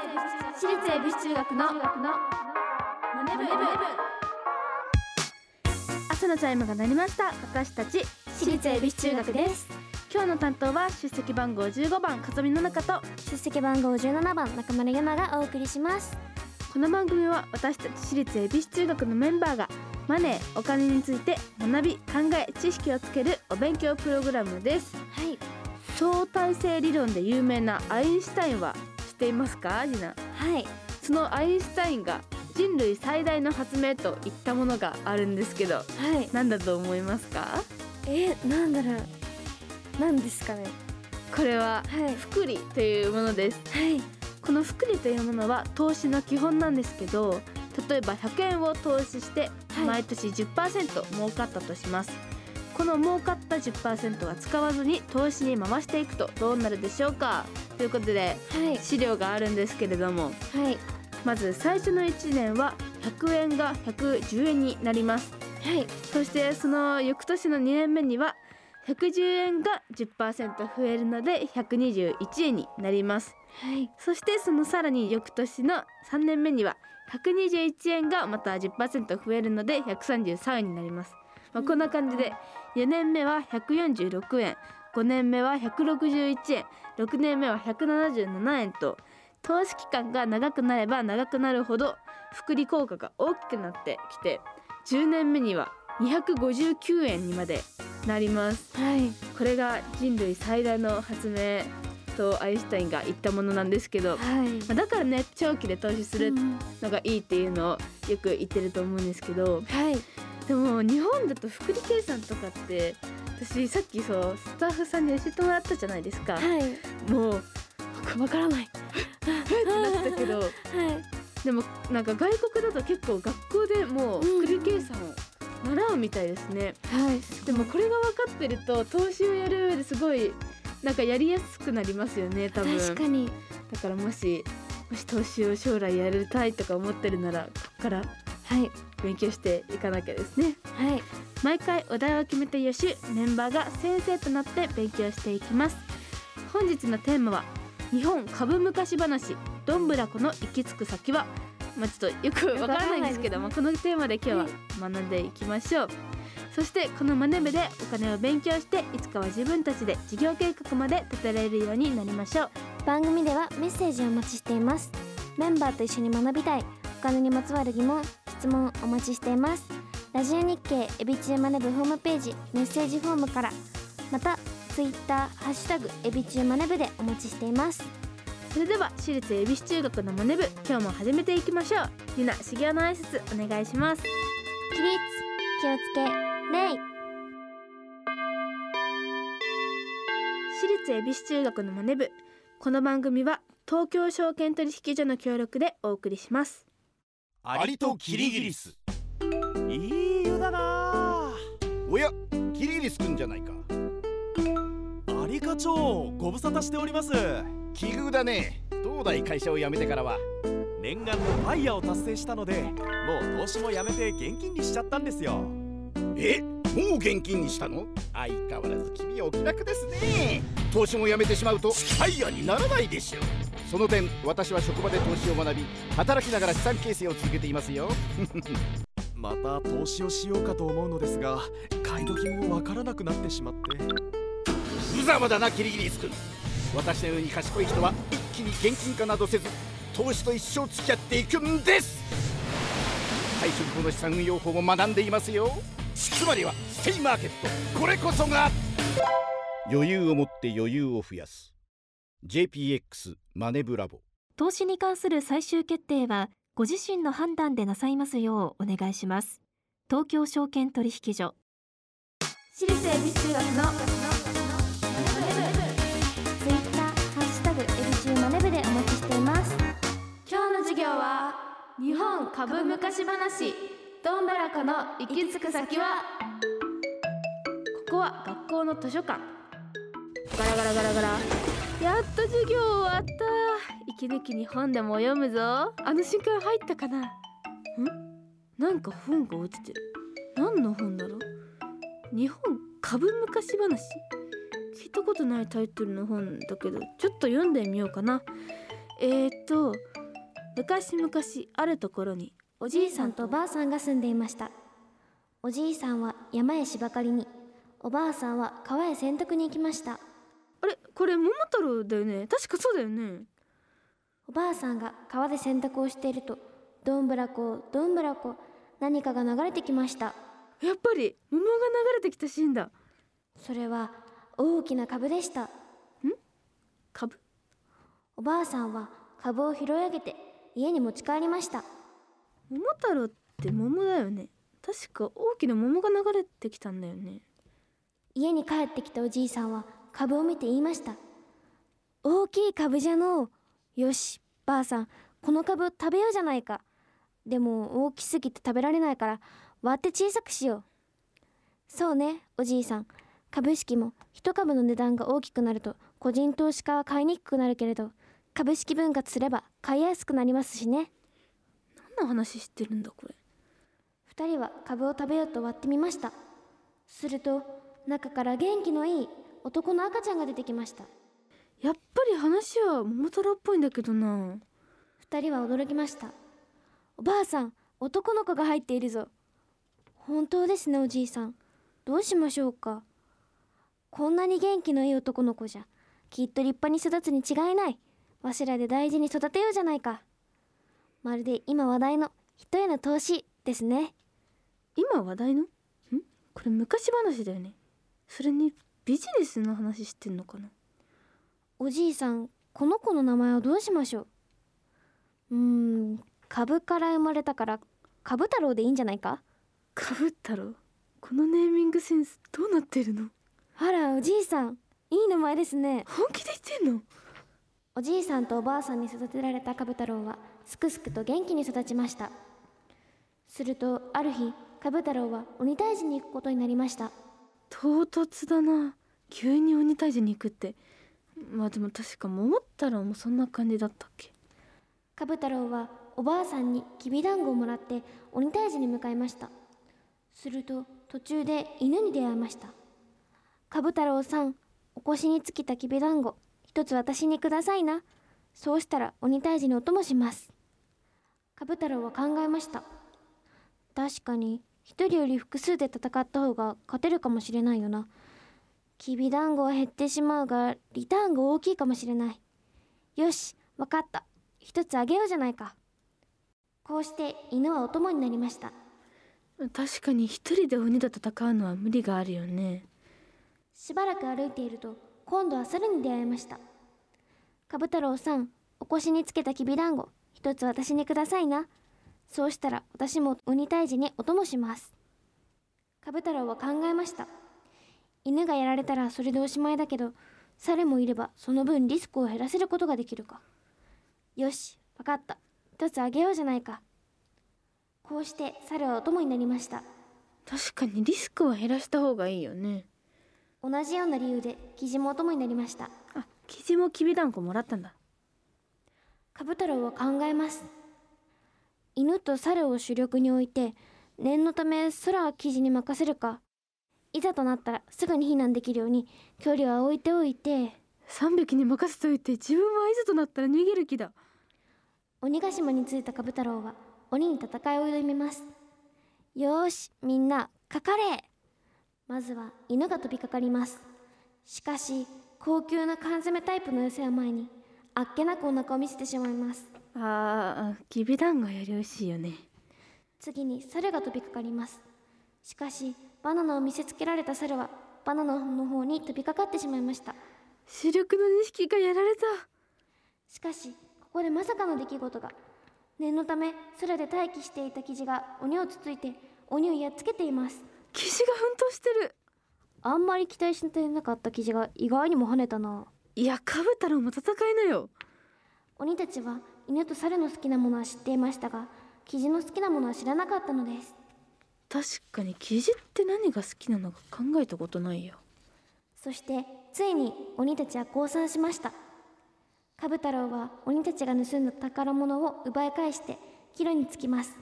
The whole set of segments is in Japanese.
私立恵比寿中学のマネブ朝のチャイムが鳴りました。私たち私立恵比寿中学です。今日の担当は出席番号15番かぞみの中と出席番号17番中村ゆながお送りします。この番組は私たち私立恵比寿中学のメンバーがマネーお金について学び考え知識をつけるお勉強プログラムです。はい。相対性理論で有名なアインシュタインは知っていますかジナ？はい。そのアインシュタインが人類最大の発明といったものがあるんですけどはい。何だと思いますか？えなんだろう。なんですかね。これははい。複利というものです。はい。この複利というものは投資の基本なんですけど例えば100円を投資してはい。毎年10%儲かったとします、この儲かった10%は使わずに投資に回していくとどうなるでしょうか？ということではい。資料があるんですけれどもはい。まず最初の1年は100円が110円になります。はい。そしてその翌年の2年目には110円が10%増えるので121円になります。はい。そしてそのさらに翌年の3年目には121円がまた10%増えるので133円になります、まあ、こんな感じで4年目は146円5年目は161円6年目は177円と投資期間が長くなれば長くなるほど複利効果が大きくなってきて10年目には259円にまでなります。はい。これが人類最大の発明とアインシュタインが言ったものなんですけど、はい。まあだからね長期で投資するうんのがいいっていうのをよく言ってると思うんですけどはい。でも日本だと複利計算とかって私さっきそうスタッフさんに教えてもらったじゃないですか、はい。もうわからない。ってなってたけど。はい。でもなんか外国だと結構学校でもう複利計算を習うみたいですね、はい。でもこれが分かってると投資をやる上ですごいなんかやりやすくなりますよね多分。確かに。だからもしもし投資を将来やりたいとか思ってるならここからはい。勉強していかなきゃですね。はい。毎回お題を決めて予習メンバーが先生となって勉強していきます。本日のテーマは日本株昔話。どんぶらこの行き着く先は。まあちょっとよくわからないんですけどよまあこのテーマで今日は学んでいきましょう。そしてこのマネ部でお金を勉強していつかは自分たちで事業計画まで立てられるようになりましょう。番組ではメッセージをお待ちしています。メンバーと一緒に学びたい。お金にまつわる疑問質問お待ちしています。ラジオ日経エビチューマネブホームページメッセージフォームからまたツイッターハッシュタグエビチューマネブでお待ちしています。それでは私立恵比寿中学のマネ部今日も始めていきましょう。ゆな修行の挨拶お願いします。起立気をつけ礼私立恵比寿中学のマネ部この番組は東京証券取引所の協力でお送りしますアリとキリギリスいい湯だなおやキリギリスくんじゃないか。アリ課長ご無沙汰しております。奇遇だね。東大会社を辞めてからは。念願のファイヤーを達成したのでもう投資もやめて現金にしちゃったんですよ。えもう現金にしたの？相変わらず君はお気楽ですね。投資も辞めてしまうとファイヤーにならないでしょ。うその点私は職場で投資を学び働きながら資産形成を続けていますよ。また投資をしようかと思うのですが買い時もわからなくなってしまって。無様だなキリギリスくん私のように賢い人は一気に現金化などせず投資と一生付き合っていくんです。退職後の資産運用法も学んでいますよ。つまりはステイマーケット。これこそが余裕を持って余裕を増やす。JPX マネブラボ。投資に関する最終決定はご自身の判断でなさいますようお願いします。東京証券取引所。私立恵比寿中学の。ツイッターハッシュタグエビチューマネブでお待ちしています。今日の授業は日本株昔話。どんぶらこの行き着く先は。ここは学校の図書館ガラガラガラガラ。やっと授業終わった。息抜きに本でも読むぞ。あの瞬間入ったかな。ん？なんか本が落ちてる。何の本だろう？日本株昔話？聞いたことないタイトルの本だけどちょっと読んでみようかな。えーと昔々あるところにおじいさんとおばあさんが住んでいました。おじいさんは山へ芝刈りにおばあさんは川へ洗濯に行きました。あれこれ桃太郎だよね？確かそうだよね。おばあさんが川で洗濯をしているとどんぶらこどんぶらこ何かが流れてきました。やっぱり桃が流れてきたシーンだ。それは大きな株でした。株？おばあさんは株を拾い上げて家に持ち帰りました。桃太郎って桃だよね。確か大きな桃が流れてきたんだよね。家に帰ってきたおじいさんは株を見て言いました。大きい株じゃのう。よしばあさんこの株を食べようじゃないか。でも大きすぎて食べられないから割って小さくしよう。そうねおじいさん。株式も一株の値段が大きくなると個人投資家は買いにくくなるけれど株式分割すれば買いやすくなりますしね。何の話してるんだこれ。2人は株を食べようと割ってみました。すると中から元気のいい男の赤ちゃんが出てきました。やっぱり話は桃太郎っぽいんだけどな。2人は驚きました。おばあさん男の子が入っているぞ。本当ですねおじいさん。どうしましょうか。こんなに元気のいい男の子じゃきっと立派に育つに違いない。わしらで大事に育てようじゃないか。まるで今話題の人への投資ですね。今話題の？ん？これ昔話だよね。それにビジネスの話してんのかな？おじいさんこの子の名前はどうしましょう？うーん株から生まれたから株太郎でいいんじゃないか？かぶったろこのネーミングセンスどうなってるの？あらおじいさんいい名前ですね。本気で言ってんの？おじいさんとおばあさんに育てられた株太郎はすくすくと元気に育ちました。するとある日株太郎は鬼退治に行くことになりました。唐突だな急に鬼退治に行くって。まあでも確か桃太郎もそんな感じだったっけ。株太郎はおばあさんにきびだんごをもらって鬼退治に向かいました。すると途中で犬に出会いました。株太郎さんお腰につきたきびだんご一つ私にくださいな。そうしたら鬼退治にお供します。株太郎は考えました。確かに一人より複数で戦った方が勝てるかもしれないよな。きびだんごは減ってしまうがリターンが大きいかもしれない。よしわかった。一つあげようじゃないか。こうして犬はお供になりました。確かに一人で鬼と戦うのは無理があるよね。しばらく歩いていると今度は猿に出会いました。株太郎さんお腰につけたきびだんご一つ私にくださいな。そうしたら私も鬼退治にお供します。株太郎は考えました犬がやられたらそれでおしまいだけど猿もいればその分リスクを減らせることができるか。よしわかった。一つあげようじゃないか。こうして猿はお供になりました。確かにリスクは減らした方がいいよね。同じような理由でキジもお供になりました。あキジもきびだんこもらったんだ。株太郎は考えます。犬と猿を主力に置いて念のため空は記事に任せるかいざとなったらすぐに避難できるように距離は置いておいて。3匹に任せといて自分はいざとなったら逃げる気だ。鬼ヶ島に着いた株太郎は鬼に戦いを挑みます。よーしみんなかかれ。まずは犬が飛びかかります。しかし高級な缶詰タイプの寄せを前にあっけなくお腹を見せてしまいます。あーきびだんごより美味しいよね。次に猿が飛びかかります。しかしバナナを見せつけられた猿はバナナの方に飛びかかってしまいました。主力の2匹がやられた。しかしここでまさかの出来事が。念のため空で待機していた生地が鬼をつついて鬼をやっつけています。キジが奮闘してる。あんまり期待してなかった生地が意外にも跳ねたな。いやカブ太郎も戦いなよ。鬼たちは犬と猿の好きなものは知っていましたが生地の好きなものは知らなかったのです確かにキジって何が好きなのか考えたことないよ。そしてついに鬼たちは降参しました。カブ太郎は鬼たちが盗んだ宝物を奪い返して帰路に着きます。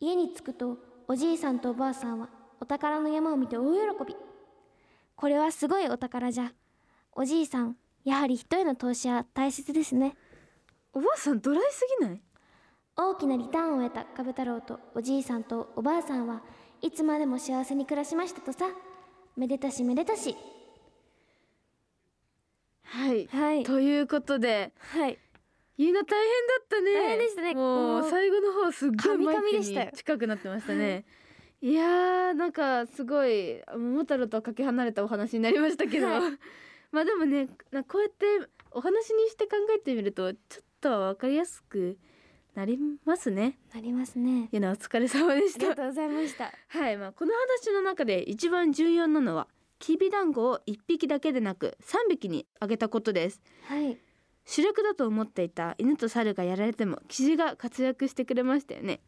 家に着くとおじいさんとおばあさんはお宝の山を見て大喜び。これはすごいお宝じゃ。おじいさんやはり人への投資は大切ですね。おばあさんドライすぎない？大きなリターンを得たカブ太郎とおじいさんとおばあさんはいつまでも幸せに暮らしましたとさ。めでたしめでたし。はい。はい。ということではい。ゆいな大変だったね。大変でしたね。もう最後の方すっごいマイクに近くなってましたね。いやーなんかすごい桃太郎とはかけ離れたお話になりましたけど、はい。まあでもねなこうやってお話にして考えてみるとちょっとは分かりやすくなりますね。なりますね。ゆなお疲れ様でした。ありがとうございました。はい、まあ、この話の中で一番重要なのはきびだんごを1匹だけでなく3匹にあげたことです。はい。主力だと思っていた犬と猿がやられてもキジが活躍してくれましたよね。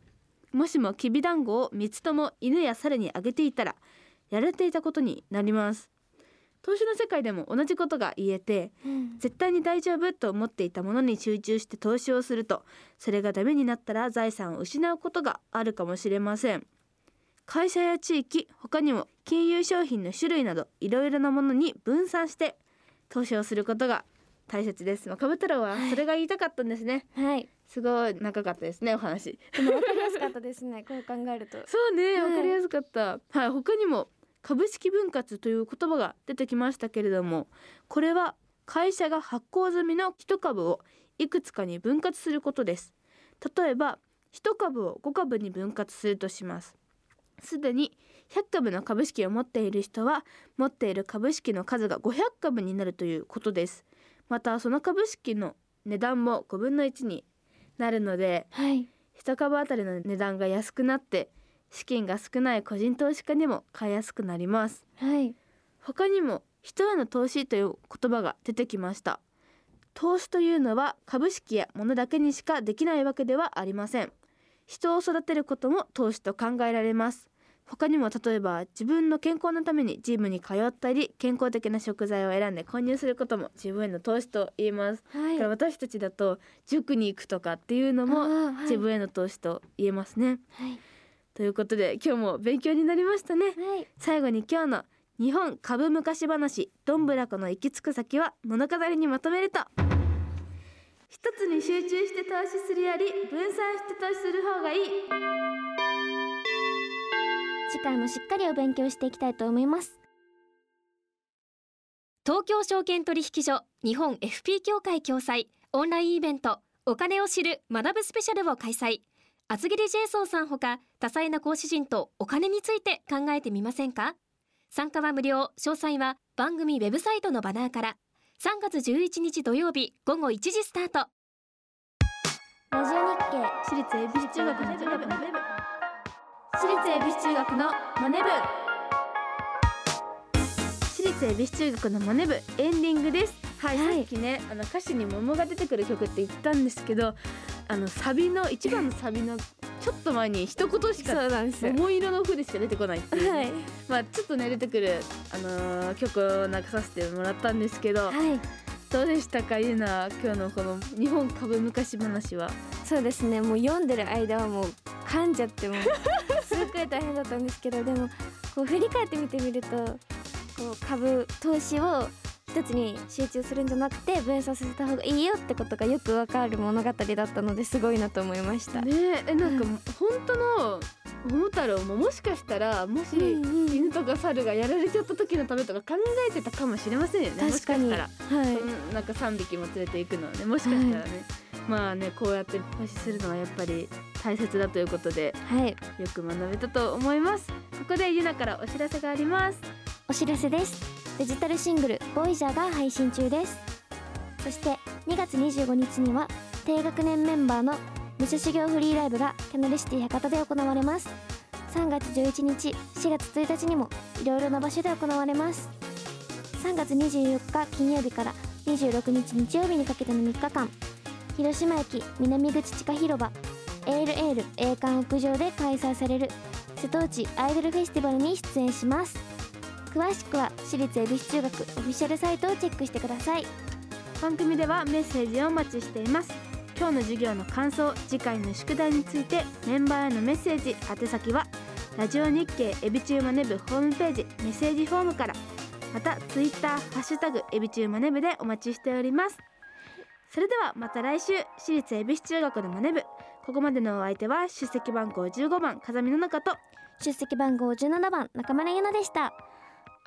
もしもきびだんごを3つとも犬や猿にあげていたらやられていたことになります投資の世界でも同じことが言えてうん。絶対に大丈夫と思っていたものに集中して投資をするとそれがダメになったら財産を失うことがあるかもしれません。会社や地域他にも金融商品の種類などいろいろなものに分散して投資をすることが大切です。まあ、かぶ太郎はそれが言いたかったんですね、はい。すごい長かったですねお話。でも分かりやすかったですねこう考えると。そうねはい。わかりやすかった。はい、他にも株式分割という言葉が出てきましたけれどもこれは会社が発行済みの一株をいくつかに分割することです。例えば一株を5株に分割するとします。すでに100株の株式を持っている人は持っている株式の数が500株になるということです。またその株式の値段も5分の1になるのではい。一株当たりの値段が安くなって資金が少ない個人投資家にも買いやすくなります。はい。他にも人への投資という言葉が出てきました。投資というのは株式や物だけにしかできないわけではありません。人を育てることも投資と考えられます。他にも例えば自分の健康のためにジムに通ったり健康的な食材を選んで購入することも自分への投資と言います。はい。だから私たちだと塾に行くとかっていうのも自分への投資と言えますね。はいということで今日も勉強になりましたね。はい。最後に今日の日本株昔話どんぶらこの行き着く先は物語にまとめると。一つに集中して投資するより分散して投資する方がいい。次回もしっかりお勉強していきたいと思います。東京証券取引所日本 FP 協会共催オンラインイベントお金を知る学ぶスペシャルを開催厚切りジェイソンさんほか多彩な講師陣とお金について考えてみませんか？参加は無料詳細は番組ウェブサイトのバナーから。3月11日土曜日午後1時スタート。ラジオ日経私立恵比寿中学のマネ部私立恵比寿中学のマネ部私立恵比寿中学のマネ部エンディングです。はい、はい。さっきねあの歌詞に桃が出てくる曲って言ったんですけどあのサビの一番のサビのちょっと前に一言しか桃色の筆しか出てこないっていうね、はい。まあちょっとね出てくるあのー曲を流させてもらったんですけどはい。どうでしたかゆな今日のこの日本株昔話は？そうですね。もう読んでる間はもう噛んじゃってもう すっごい大変だったんですけどでもこう振り返ってみてみるとこう株投資を一つに集中するんじゃなくて分散させた方がいいよってことがよくわかる物語だったのですごいなと思いました。ねええなんか本当の桃太郎ももしかしたらもし犬とか猿がやられちゃった時のためとか考えてたかもしれませんよね。もし確かに。かしたら、はい。うんなんか3匹も連れていくのはねもしかしたらね、まあねこうやって投資するのはやっぱり大切だということではい。よく学べたと思います。ここでゆなからお知らせがあります。お知らせですデジタルシングル「ボイジャーが配信中です。そして2月25日には低学年メンバーの武者修行フリーライブがキャナルシティ博多で行われます。3月11日4月1日にもいろいろな場所で行われます。3月24日金曜日から26日日曜日にかけての3日間広島駅南口地下広場エールエール栄冠屋上で開催される瀬戸内アイドルフェスティバルに出演します。詳しくは私立恵比寿中学オフィシャルサイトをチェックしてください。番組ではメッセージをお待ちしています。今日の授業の感想次回の宿題についてメンバーへのメッセージ宛先はラジオ日経エビチューマネブホームページメッセージフォームからまたツイッターハッシュタグエビチューマネブでお待ちしております。それではまた来週私立恵比寿中学のマネ部。ここまでのお相手は出席番号15番風見の中と出席番号17番中村ゆなでした